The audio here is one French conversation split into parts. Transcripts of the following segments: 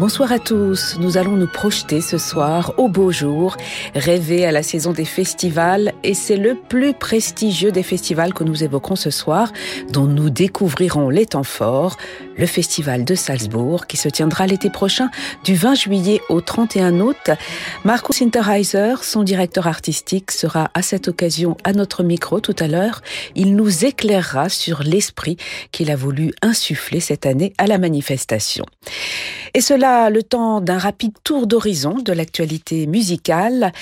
Bonsoir à tous. Nous allons nous projeter ce soir au beau jour, rêver à la saison des festivals et c'est le plus prestigieux des festivals que nous évoquerons ce soir, dont nous découvrirons les temps forts, le festival de Salzbourg qui se tiendra l'été prochain du 20 juillet au 31 août. Markus Hinterheiser, son directeur artistique, sera à cette occasion à notre micro tout à l'heure. Il nous éclairera sur l'esprit qu'il a voulu insuffler cette année à la manifestation. Et cela le temps d'un rapide tour d'horizon de l'actualité musicale.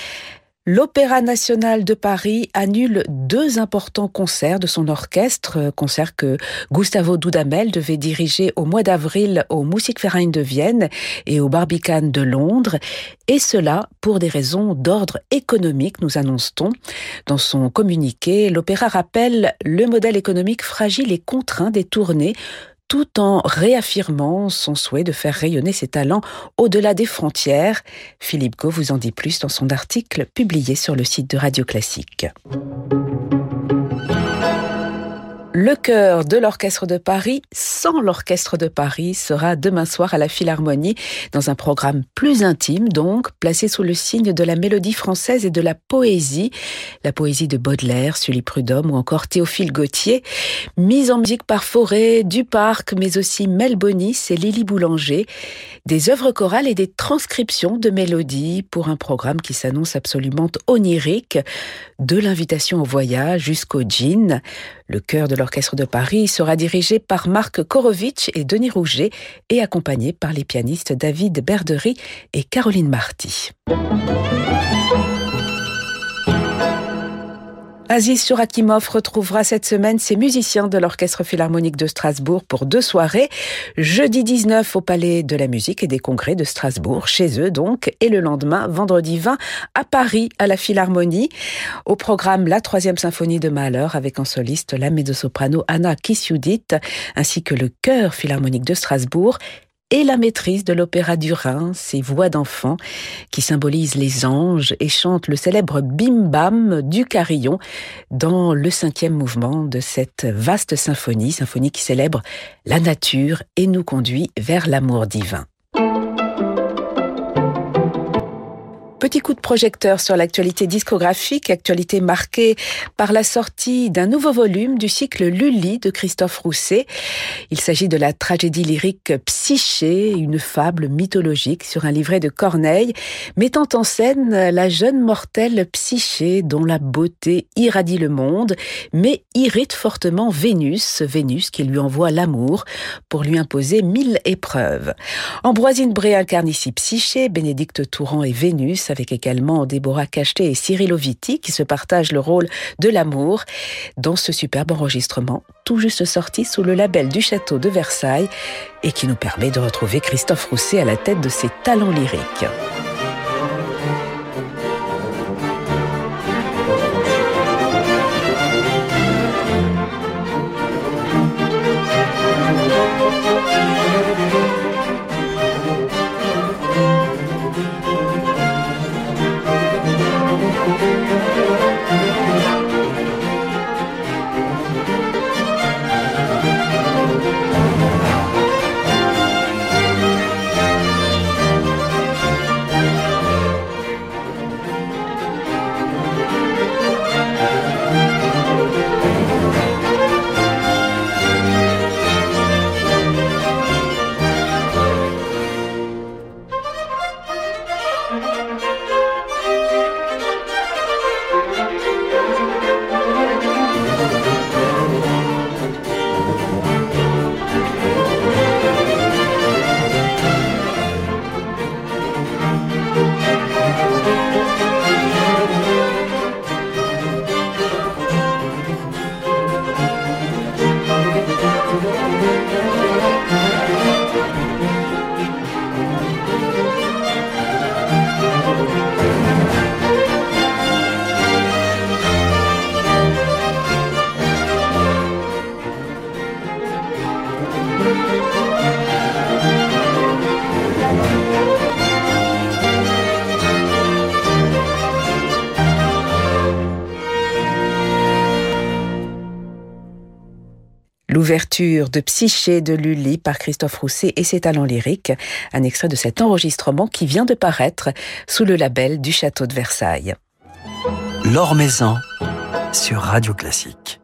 L'Opéra national de Paris annule deux importants concerts de son orchestre, concerts que Gustavo Dudamel devait diriger au mois d'avril au Musikverein de Vienne et au Barbican de Londres, et cela pour des raisons d'ordre économique, nous annonce-t-on. Dans son communiqué, l'opéra rappelle le modèle économique fragile et contraint des tournées tout en réaffirmant son souhait de faire rayonner ses talents au-delà des frontières. Philippe Gau vous en dit plus dans son article publié sur le site de Radio Classique. Le chœur de l'Orchestre de Paris, sans l'Orchestre de Paris, sera demain soir à la Philharmonie, dans un programme plus intime donc, placé sous le signe de la mélodie française et de la poésie, la poésie de Baudelaire, Sully Prudhomme ou encore Théophile Gautier, mise en musique par Forêt, Duparc, mais aussi Mel Bonis et Lily Boulanger, des œuvres chorales et des transcriptions de mélodies pour un programme qui s'annonce absolument onirique, de l'invitation au voyage jusqu'au gin. Le chœur de l'Orchestre de Paris sera dirigé par Marc Korovitch et Denis Rouget et accompagné par les pianistes David Berdery et Caroline Marty. Aziz Surakimov retrouvera cette semaine ses musiciens de l'Orchestre Philharmonique de Strasbourg pour deux soirées. Jeudi 19 au Palais de la Musique et des Congrès de Strasbourg, chez eux donc, et le lendemain, vendredi 20, à Paris, à la Philharmonie. Au programme, la troisième symphonie de Mahler avec en soliste la mezzo-soprano Anna Kisudit, ainsi que le chœur philharmonique de Strasbourg et la maîtrise de l'opéra du Rhin, ces voix d'enfants qui symbolisent les anges et chantent le célèbre Bim Bam du carillon dans le cinquième mouvement de cette vaste symphonie, symphonie qui célèbre la nature et nous conduit vers l'amour divin. Petit coup de projecteur sur l'actualité discographique, actualité marquée par la sortie d'un nouveau volume du cycle Lully de Christophe Rousset. Il s'agit de la tragédie lyrique Psyché, une fable mythologique sur un livret de Corneille, mettant en scène la jeune mortelle Psyché dont la beauté irradie le monde, mais irrite fortement Vénus, Vénus qui lui envoie l'amour pour lui imposer mille épreuves. Ambroisine Bré incarne ici Psyché, Bénédicte Touran et Vénus avec également Déborah Cacheté et Cyril Oviti qui se partagent le rôle de l'amour dans ce superbe enregistrement tout juste sorti sous le label du château de Versailles et qui nous permet de retrouver Christophe Rousset à la tête de ses talents lyriques. De Psyché de Lully par Christophe Rousset et ses talents lyriques, un extrait de cet enregistrement qui vient de paraître sous le label du Château de Versailles. L'Or Maison sur Radio Classique.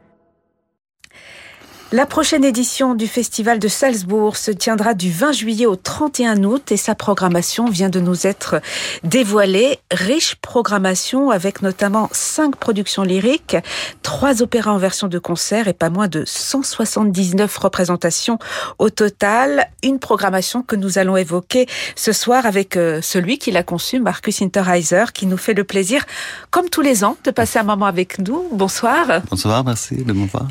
La prochaine édition du Festival de Salzbourg se tiendra du 20 juillet au 31 août et sa programmation vient de nous être dévoilée. Riche programmation avec notamment cinq productions lyriques, trois opéras en version de concert et pas moins de 179 représentations au total. Une programmation que nous allons évoquer ce soir avec euh, celui qui l'a conçu, Marcus Interheiser, qui nous fait le plaisir, comme tous les ans, de passer un moment avec nous. Bonsoir. Bonsoir, merci de me voir.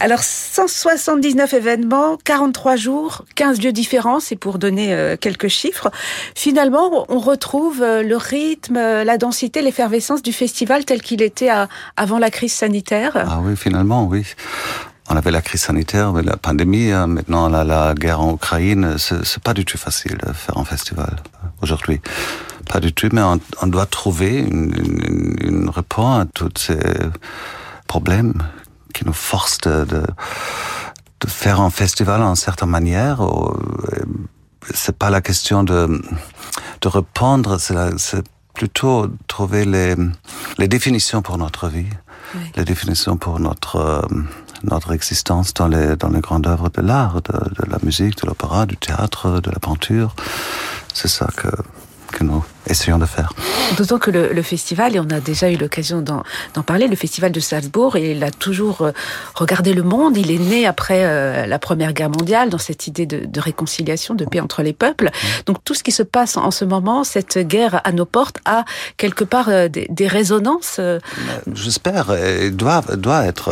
Alors, 179 événements, 43 jours, 15 lieux différents, c'est pour donner euh, quelques chiffres. Finalement, on retrouve euh, le rythme, euh, la densité, l'effervescence du festival tel qu'il était avant la crise sanitaire. Ah oui, finalement, oui. On avait la crise sanitaire, la pandémie, hein. maintenant la, la guerre en Ukraine. C'est pas du tout facile de faire un festival aujourd'hui. Pas du tout, mais on, doit trouver une, une, une réponse à tous ces problèmes qui nous force de, de, de faire un festival en certaine manière. C'est pas la question de, de répondre, c'est plutôt trouver les, les définitions pour notre vie, oui. les définitions pour notre notre existence dans les dans les grandes œuvres de l'art, de, de la musique, de l'opéra, du théâtre, de la peinture. C'est ça que que nous essayons de faire. D'autant que le, le, festival, et on a déjà eu l'occasion d'en parler, le festival de Salzbourg, il a toujours euh, regardé le monde. Il est né après euh, la Première Guerre mondiale, dans cette idée de, de, réconciliation, de paix entre les peuples. Donc tout ce qui se passe en ce moment, cette guerre à nos portes, a quelque part euh, des, des, résonances. Euh... J'espère, doit, doit être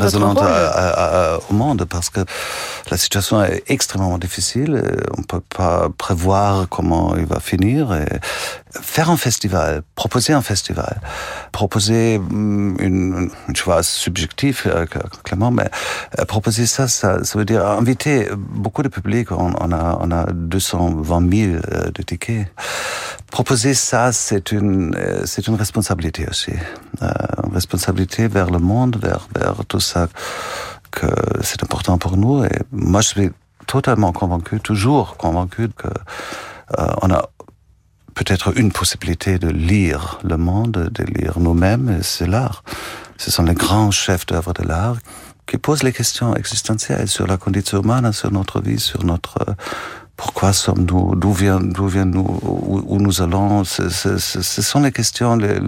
résonante à, à, à, au monde, parce que la situation est extrêmement difficile. On ne peut pas prévoir comment il va finir. Et faire un festival, proposer un festival, proposer mm, une, une chose subjective, euh, clairement, mais euh, proposer ça, ça, ça veut dire inviter beaucoup de public. On, on a, on a 220 000 euh, de tickets. Proposer ça, c'est une, c'est une responsabilité aussi, une responsabilité vers le monde, vers, vers tout ça que c'est important pour nous. Et moi, je suis totalement convaincu, toujours convaincu que euh, on a peut-être une possibilité de lire le monde, de lire nous-mêmes, c'est l'art. Ce sont les grands chefs d'œuvre de l'art qui posent les questions existentielles sur la condition humaine, sur notre vie, sur notre pourquoi sommes-nous, d'où vient, d'où vient nous, où, nous allons. Ce, sont les questions les,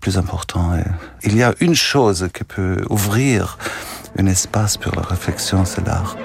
plus importantes. Il y a une chose qui peut ouvrir un espace pour la réflexion, c'est l'art.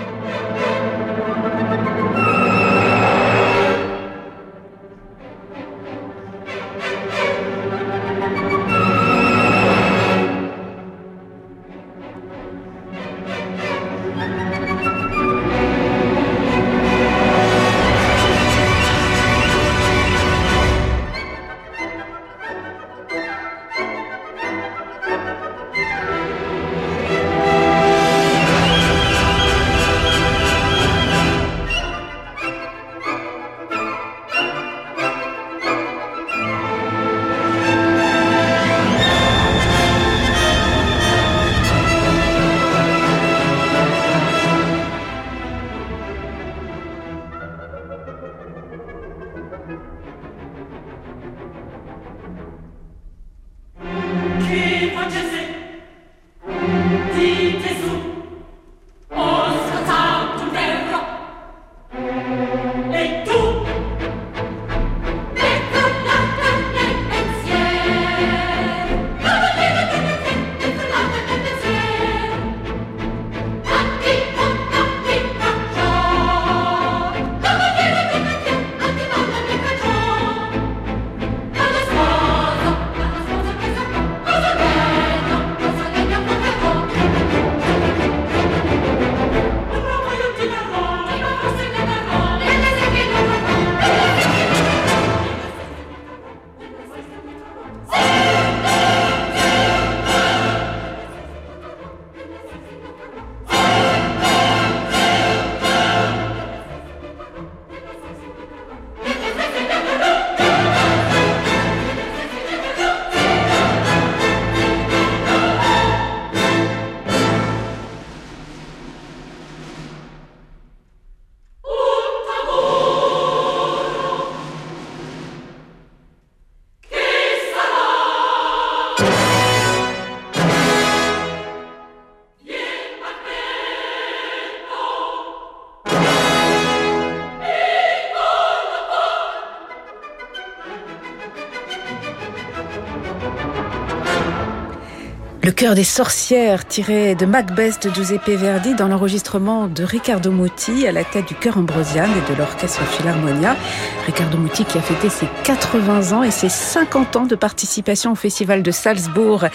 Le cœur des sorcières, tiré de Macbeth de Giuseppe Verdi dans l'enregistrement de Riccardo Muti à la tête du chœur Ambrosian et de l'orchestre Philharmonia. Riccardo Muti qui a fêté ses 80 ans et ses 50 ans de participation au Festival de Salzbourg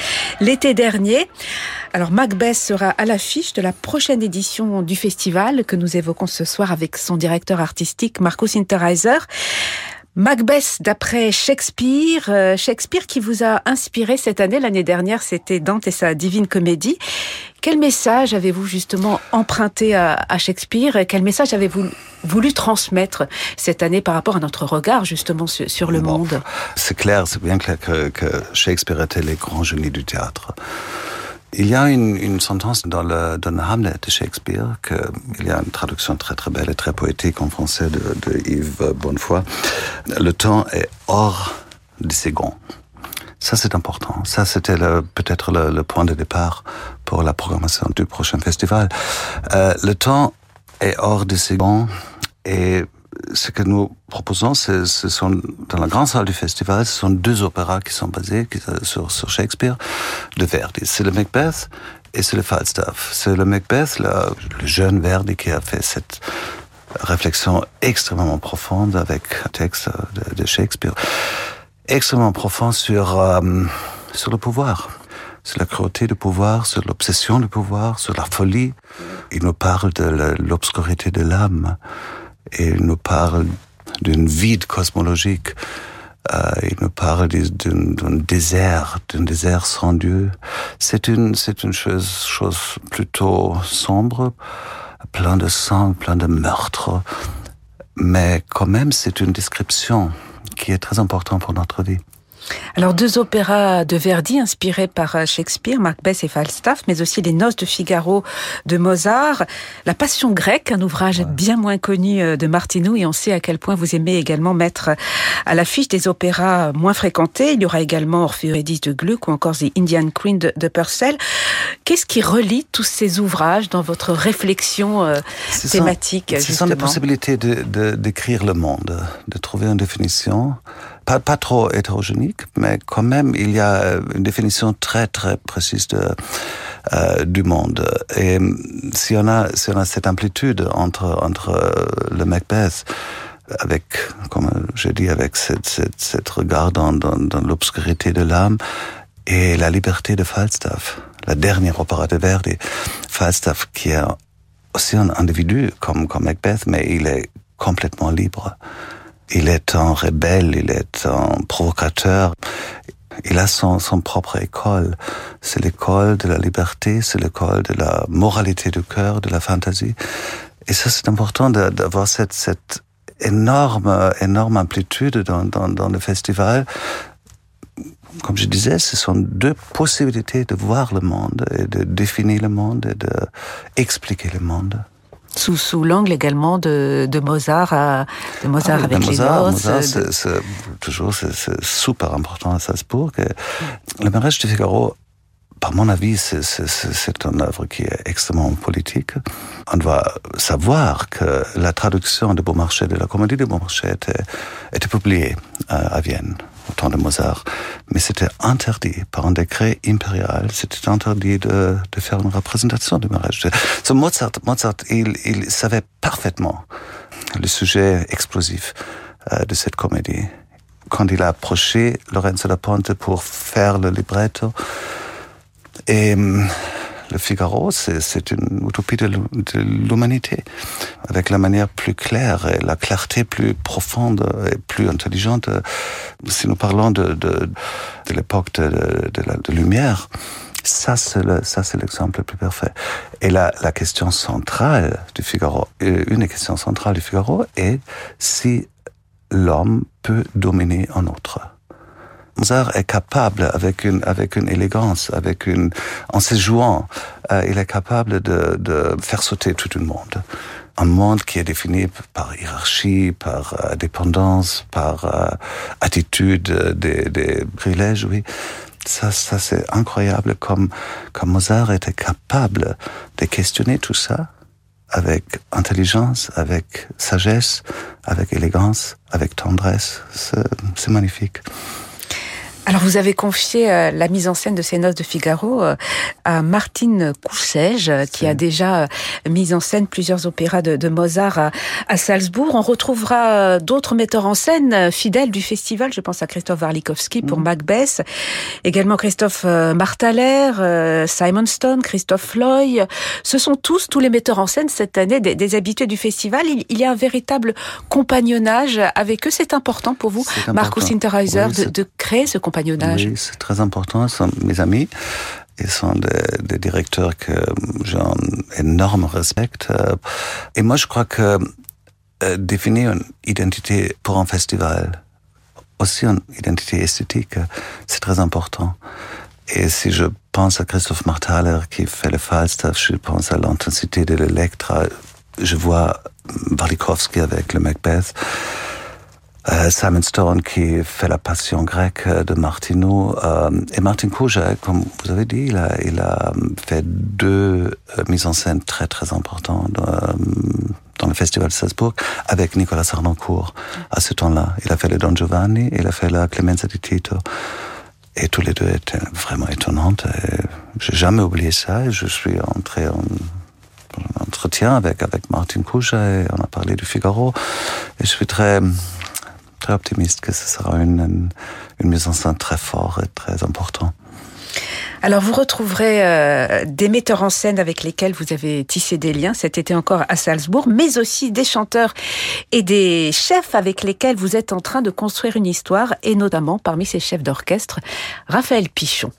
l'été dernier. Alors Macbeth sera à l'affiche de la prochaine édition du festival que nous évoquons ce soir avec son directeur artistique Marcus Interheiser. Macbeth d'après Shakespeare, euh, Shakespeare qui vous a inspiré cette année, l'année dernière c'était Dante et sa Divine Comédie. Quel message avez-vous justement emprunté à, Shakespeare et quel message avez-vous voulu transmettre cette année par rapport à notre regard justement sur, le monde? C'est clair, c'est bien clair que, que Shakespeare était les grands génies du théâtre. Il y a une, une sentence dans le, dans le Hamlet de Shakespeare, que, il y a une traduction très très belle et très poétique en français de, de Yves Bonnefoy. Le temps est hors de ses gonds. Ça, c'est important. Ça, c'était peut-être le, le, point de départ pour la programmation du prochain festival. Euh, le temps est hors de ses gonds et ce que nous proposons, ce sont dans la grande salle du festival, ce sont deux opéras qui sont basés sur, sur Shakespeare de Verdi. C'est le Macbeth et c'est le Falstaff. C'est le Macbeth, le, jeune Verdi qui a fait cette réflexion extrêmement profonde avec un texte de, de Shakespeare, extrêmement profond sur euh, sur le pouvoir sur la cruauté du pouvoir, sur l'obsession du pouvoir, sur la folie. Il nous parle de l'obscurité de l'âme et il nous parle d'une vide cosmologique. Euh, il nous parle d'un désert, d'un désert sans Dieu. C'est une, c'est une chose, chose plutôt sombre, plein de sang, plein de meurtres. Mais quand même, c'est une description qui est très importante pour notre vie. Alors deux opéras de Verdi inspirés par euh, Shakespeare, Macbeth et Falstaff, mais aussi les Noces de Figaro de Mozart, La Passion grecque, un ouvrage bien moins connu euh, de Martineau et on sait à quel point vous aimez également mettre à l'affiche des opéras moins fréquentés. Il y aura également Orphée de Gluck ou encore The Indian Queen de, Purcell. Qu'est-ce qui relie tous ces ouvrages dans votre réflexion euh, thématique Ce sont des possibilités d'écrire de, le monde, de trouver une définition pas, pas trop hétérogénique, mais quand même, il y a une définition très, très précise de, euh, du monde. Et si on a, si on a cette amplitude entre, entre euh, le Macbeth, avec, comme je dis, avec cette, cette, cette regard dans, dans, dans l'obscurité de l'âme et la liberté de Falstaff, la dernière opéra de Verdi. Falstaff qui est aussi un individu comme, comme Macbeth, mais il est complètement libre. Il est un rebelle, il est un provocateur. Il a son, son propre école. C'est l'école de la liberté, c'est l'école de la moralité du cœur, de la fantaisie. Et ça, c'est important d'avoir cette, cette énorme, énorme amplitude dans, dans, le festival. Comme je disais, ce sont deux possibilités de voir le monde et de définir le monde et de expliquer le monde sous, sous l'angle également de, de Mozart, à, de Mozart ah, avec les Mozart, Mozart, c'est, toujours c'est, super important à Salzbourg. Le mariage de Figaro, par mon avis, c'est, une œuvre qui est extrêmement politique. On doit savoir que la traduction de Beaumarchais, de la comédie de Beaumarchais, était, était publiée à Vienne au temps de Mozart. Mais c'était interdit par un décret impérial, c'était interdit de, faire une représentation du mariage. So Mozart, Mozart il, savait parfaitement le sujet explosif euh, de cette comédie. Quand il a approché Lorenzo da Ponte pour faire le libretto, et le Figaro, c'est une utopie de l'humanité, avec la manière plus claire et la clarté plus profonde et plus intelligente. Si nous parlons de, l'époque de, la lumière, ça c'est l'exemple le plus parfait. Et la, la question centrale du Figaro, une des questions centrales du Figaro est si l'homme peut dominer un autre. Mozart est capable, avec une, avec une élégance, avec une, en se jouant, euh, il est capable de, de faire sauter tout le monde. Un monde qui est défini par hiérarchie, par euh, dépendance, par euh, attitude des, des privilèges, oui. Ça, ça c'est incroyable comme, comme Mozart était capable de questionner tout ça avec intelligence, avec sagesse, avec élégance, avec tendresse. C'est magnifique. Alors vous avez confié euh, la mise en scène de ces noces de Figaro euh, à Martine Coussège, qui a déjà mis en scène plusieurs opéras de, Mozart à, Salzbourg. On retrouvera d'autres metteurs en scène fidèles du festival. Je pense à Christophe Warlikowski pour mm. Macbeth, également Christophe Martaler, Simon Stone, Christophe Floy. Ce sont tous, tous les metteurs en scène cette année, des, habitués du festival. Il, y a un véritable compagnonnage avec eux. C'est important pour vous, Marcus Interheiser, de, de créer ce compagnonnage oui, c'est très important. Ce sont mes amis. Ils sont des, directeurs que j'ai un énorme respect. Et moi, je crois que euh, définir une identité pour un festival, aussi une identité esthétique, c'est très important. Et si je pense à Christophe Marthaler qui fait le Falstaff, je pense à l'intensité de l'Electra, je vois Walikowski avec le Macbeth. Euh, Simon Stone qui fait la passion grecque de Martineau euh, et Martin Kouja, comme vous avez dit, il a, a fait deux euh, mises en scène très très importantes dans le festival de Salzbourg avec Nicolas Sarnoncourt à ce temps-là. Il a fait le Don Giovanni, il a fait la Clemenza di Tito. Et tous les deux étaient vraiment étonnantes. J'ai jamais oublié ça. Je suis entré en entretien avec, avec Martin Kouja et on a parlé du Figaro. Et je suis très, très optimiste que ce sera une, mise en scène très forte et très importante. Alors vous retrouverez euh, des metteurs en scène avec lesquels vous avez tissé des liens cet été encore à Salzbourg, mais aussi des chanteurs et des chefs avec lesquels vous êtes en train de construire une histoire, et notamment parmi ces chefs d'orchestre, Raphaël Pichon.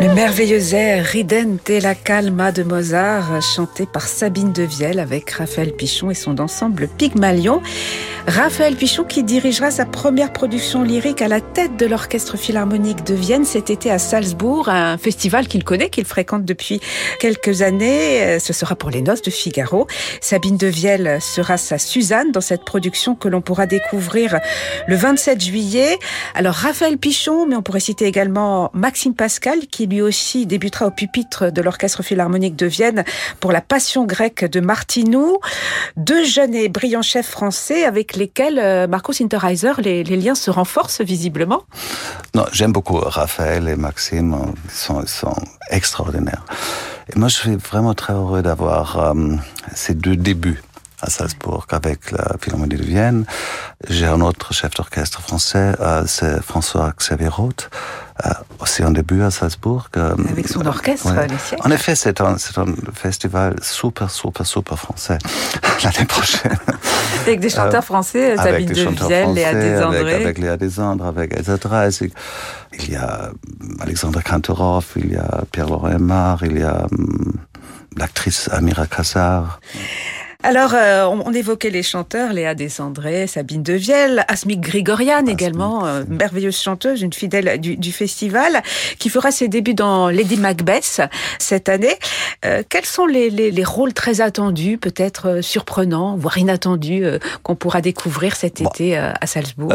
Merveilleux air Ridente la Calma de Mozart, chanté par Sabine Devielle avec Raphaël Pichon et son ensemble Pygmalion. Raphaël Pichon qui dirigera sa première production lyrique à la tête de l'Orchestre Philharmonique de Vienne cet été à Salzbourg, un festival qu'il connaît, qu'il fréquente depuis quelques années. Ce sera pour les noces de Figaro. Sabine Devielle sera sa Suzanne dans cette production que l'on pourra découvrir le 27 juillet. Alors Raphaël Pichon, mais on pourrait citer également Maxime Pascal qui lui aussi débutera au pupitre de l'Orchestre Philharmonique de Vienne pour la Passion grecque de Martinou. Deux jeunes et brillants chefs français avec lesquels euh, Marco Sinterheiser, les, liens se renforcent visiblement. Non, j'aime beaucoup Raphaël et Maxime, ils sont, extraordinaires. Et moi, je suis vraiment très heureux d'avoir euh, ces deux débuts à Salzbourg avec la Philharmonie de Vienne. J'ai un autre chef d'orchestre français, euh, c'est François Xavier Roth, aussi un début à Salzbourg. Euh, avec son orchestre, ouais. les siècles. En effet, c'est un, festival super, super, super français l'année prochaine. Avec des chanteurs français, Sabine Devielle, Léa Desandré. Avec, avec Léa Desandre, avec etc. Il y a Alexandre Kantorov, il y a Pierre-Laurent Aymar, il y a l'actrice Amira Kassar. Alors, euh, on, on, évoquait les chanteurs, Léa Descendré, Sabine Devielle, Asmik Grigorian également, euh, merveilleuse chanteuse, une fidèle du, du, festival, qui fera ses débuts dans Lady Macbeth cette année. Euh, quels sont les, les, les, rôles très attendus, peut-être surprenants, voire inattendus, qu'on pourra découvrir cet bon. été à Salzbourg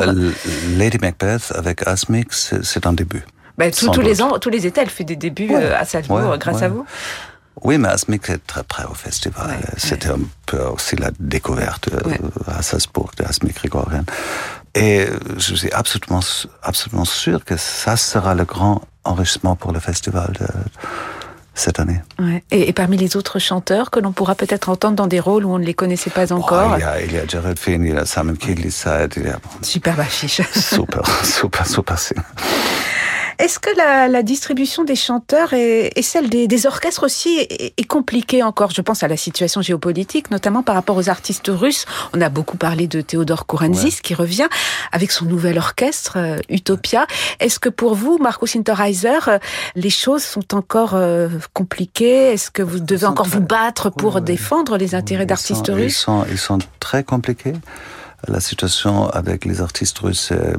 Lady Macbeth avec Asmik, c'est un début. Ben, tous, tous les ans, tous les étés, elle fait des débuts ouais. à Salzbourg, ouais, grâce ouais. à vous. Oui, mais Asmik est très près au festival. Ouais, C'était ouais. un peu aussi la découverte ouais. à Salzbourg de Asmik Grigorian. Et je suis absolument, absolument sûr que ça sera le grand enrichissement pour le festival de cette année. Ouais. Et, et, parmi les autres chanteurs que l'on pourra peut-être entendre dans des rôles où on ne les connaissait pas encore oh, il, y a, il y a Jared Finn, il y a Simon Kidliside, il y a... Superbe affiche. Super, super, super. Est-ce que la, la, distribution des chanteurs et, et celle des, des, orchestres aussi est, est, compliquée encore? Je pense à la situation géopolitique, notamment par rapport aux artistes russes. On a beaucoup parlé de Théodore Kouranzis ouais. qui revient avec son nouvel orchestre euh, Utopia. Est-ce que pour vous, Marco Sinterheiser, euh, les choses sont encore euh, compliquées? Est-ce que vous devez encore très... vous battre pour oui, défendre les intérêts d'artistes russes? ils sont, ils sont très compliqués. La situation avec les artistes russes est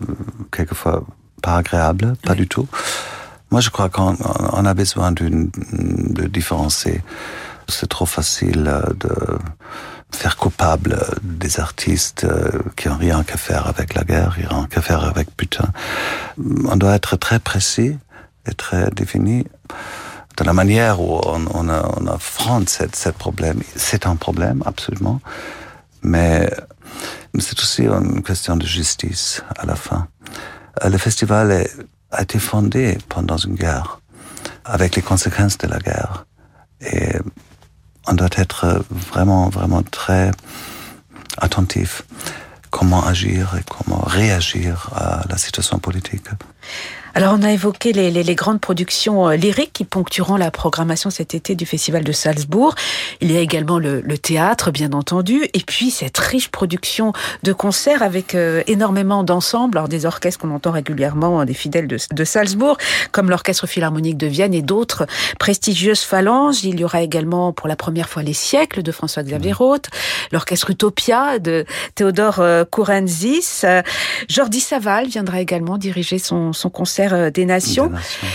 quelquefois pas agréable, pas oui. du tout. Moi, je crois qu'on on a besoin de différencier. C'est trop facile de faire coupable des artistes qui n'ont rien qu'à faire avec la guerre, rien qu'à faire avec putain. On doit être très précis et très défini de la manière où on, on, on affronte cette problème. C'est un problème, absolument, mais c'est aussi une question de justice à la fin le festival est, a été fondé pendant une guerre, avec les conséquences de la guerre. Et on doit être vraiment, vraiment très attentif comment agir et comment réagir à la situation politique. Alors on a évoqué les, les, les, grandes productions lyriques qui ponctueront la programmation cet été du Festival de Salzbourg. Il y a également le, le théâtre, bien entendu, et puis cette riche production de concerts avec euh, énormément d'ensembles, alors des orchestres qu'on entend régulièrement, des fidèles de, de Salzbourg, comme l'Orchestre Philharmonique de Vienne et d'autres prestigieuses phalanges. Il y aura également pour la première fois Les siècles de François-Xavier Roth, l'Orchestre Utopia de Théodore euh, Kouranzis. Euh, Jordi Saval viendra également diriger son, son concert des Nations. des Nations.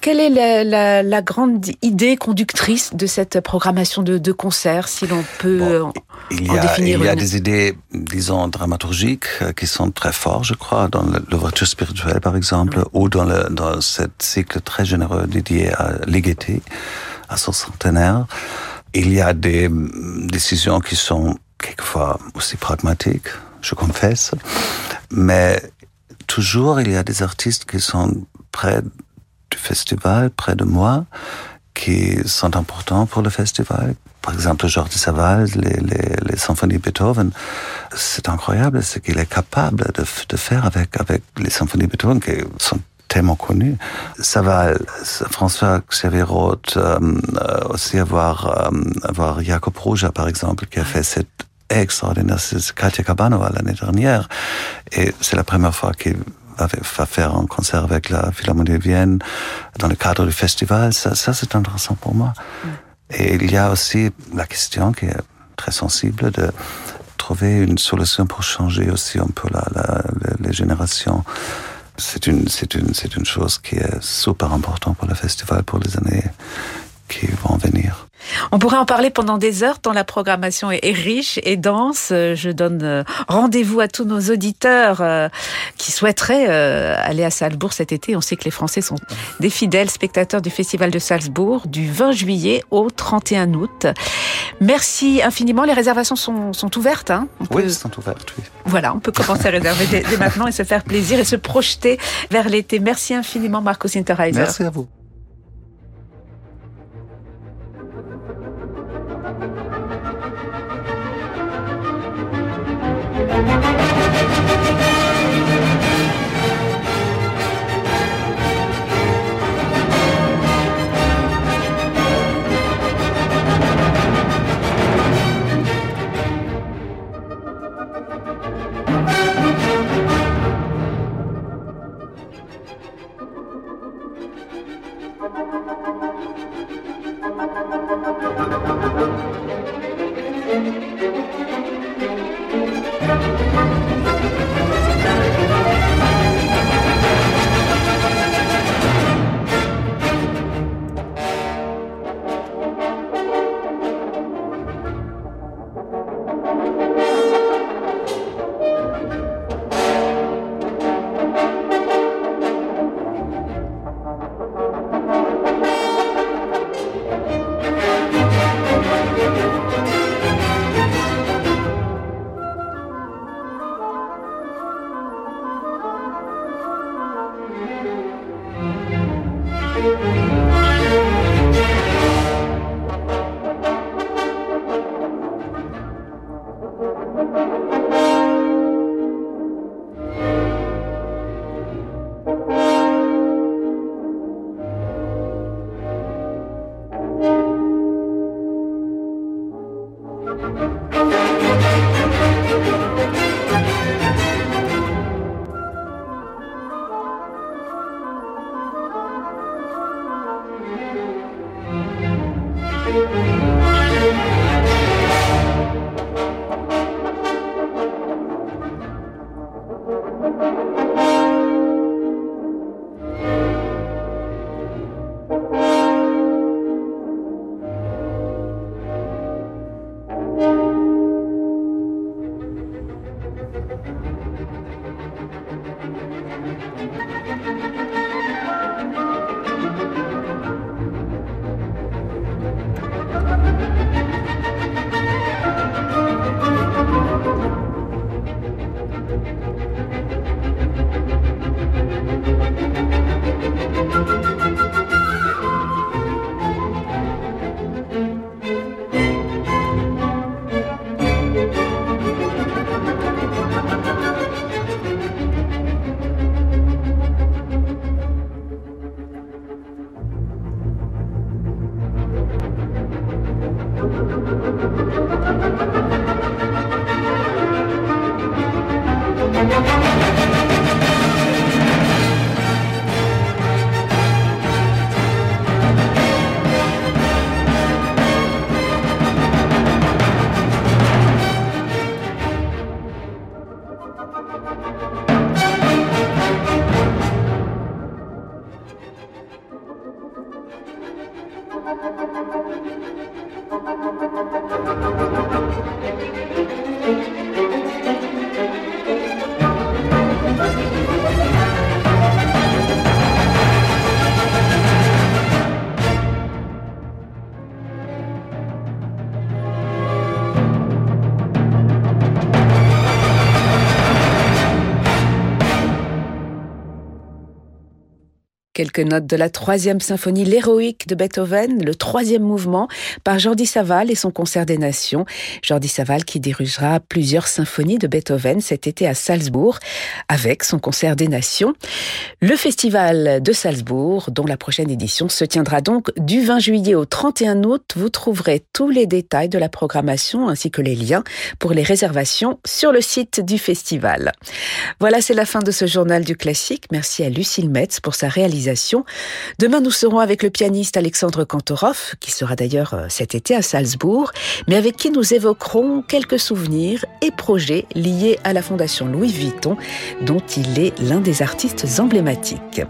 Quelle est la, la, la, grande idée conductice de cette programmation de, de concerts, si l'on peut bon, il en y a, définir Il y a une des idées, disons, dramaturgiques qui sont très fortes, je crois, dans l'ouverture spirituelle, par exemple, ou dans, le, dans ce cycle très généreux dédié à l'égalité, à son centenaire. Il y a des décisions qui sont quelquefois aussi pragmatiques, je confesse, mais toujours il y a des artistes qui sont près du festival, près de moi, qui sont importants pour le festival. Par exemple, Jordi Saval, les, les, les symphonies Beethoven. C'est incroyable ce qu'il est capable de, de, faire avec, avec les symphonies Beethoven qui sont tellement connues. Saval, François Xavier Roth, euh, aussi avoir, euh, avoir Jacob Rouja, par exemple, qui a fait cette extraordinaire. C'est Katia Kabanova l'année dernière. Et c'est la première fois qu'il va faire un concert avec la Philharmonie de Vienne dans le cadre du festival. Ça, ça c'est intéressant pour moi. Mm. Et il y a aussi la question qui est très sensible de trouver une solution pour changer aussi un peu la, la, les générations. C'est une, c'est une, c'est une chose qui est super importante pour le festival pour les années qui vont venir. On pourrait en parler pendant des heures tant la programmation est riche et dense. Je donne euh, rendez-vous à tous nos auditeurs euh, qui souhaiteraient euh, aller à Salzbourg cet été. On sait que les Français sont des fidèles spectateurs du Festival de Salzbourg du 20 juillet au 31 août. Merci infiniment. Les réservations sont, sont ouvertes. Hein oui, elles sont ouvertes. Oui. Voilà, on peut commencer à réserver dès, dès, maintenant et se faire plaisir et se projeter vers l'été. Merci infiniment, Marco Sinterheiser. Merci à vous. Música Quelques notes de la troisième symphonie, l'héroïque de Beethoven, le troisième mouvement, par Jordi Saval et son concert des nations. Jordi Saval qui dirigera plusieurs symphonies de Beethoven cet été à Salzbourg avec son concert des nations. Le festival de Salzbourg, dont la prochaine édition se tiendra donc du 20 juillet au 31 août. Vous trouverez tous les détails de la programmation ainsi que les liens pour les réservations sur le site du festival. Voilà, c'est la fin de ce journal du classique. Merci à Lucille Metz pour sa réalisation Demain, nous serons avec le pianiste Alexandre Kantorov, qui sera d'ailleurs euh, cet été à Salzbourg, mais avec qui nous évoquerons quelques souvenirs et projets liés à la Fondation Louis Vuitton, dont il est l'un des artistes emblématiques.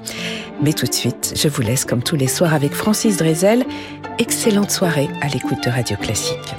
Mais tout de suite, je vous laisse comme tous les soirs avec Francis Drezel. Excellente soirée à l'écoute de Radio Classique.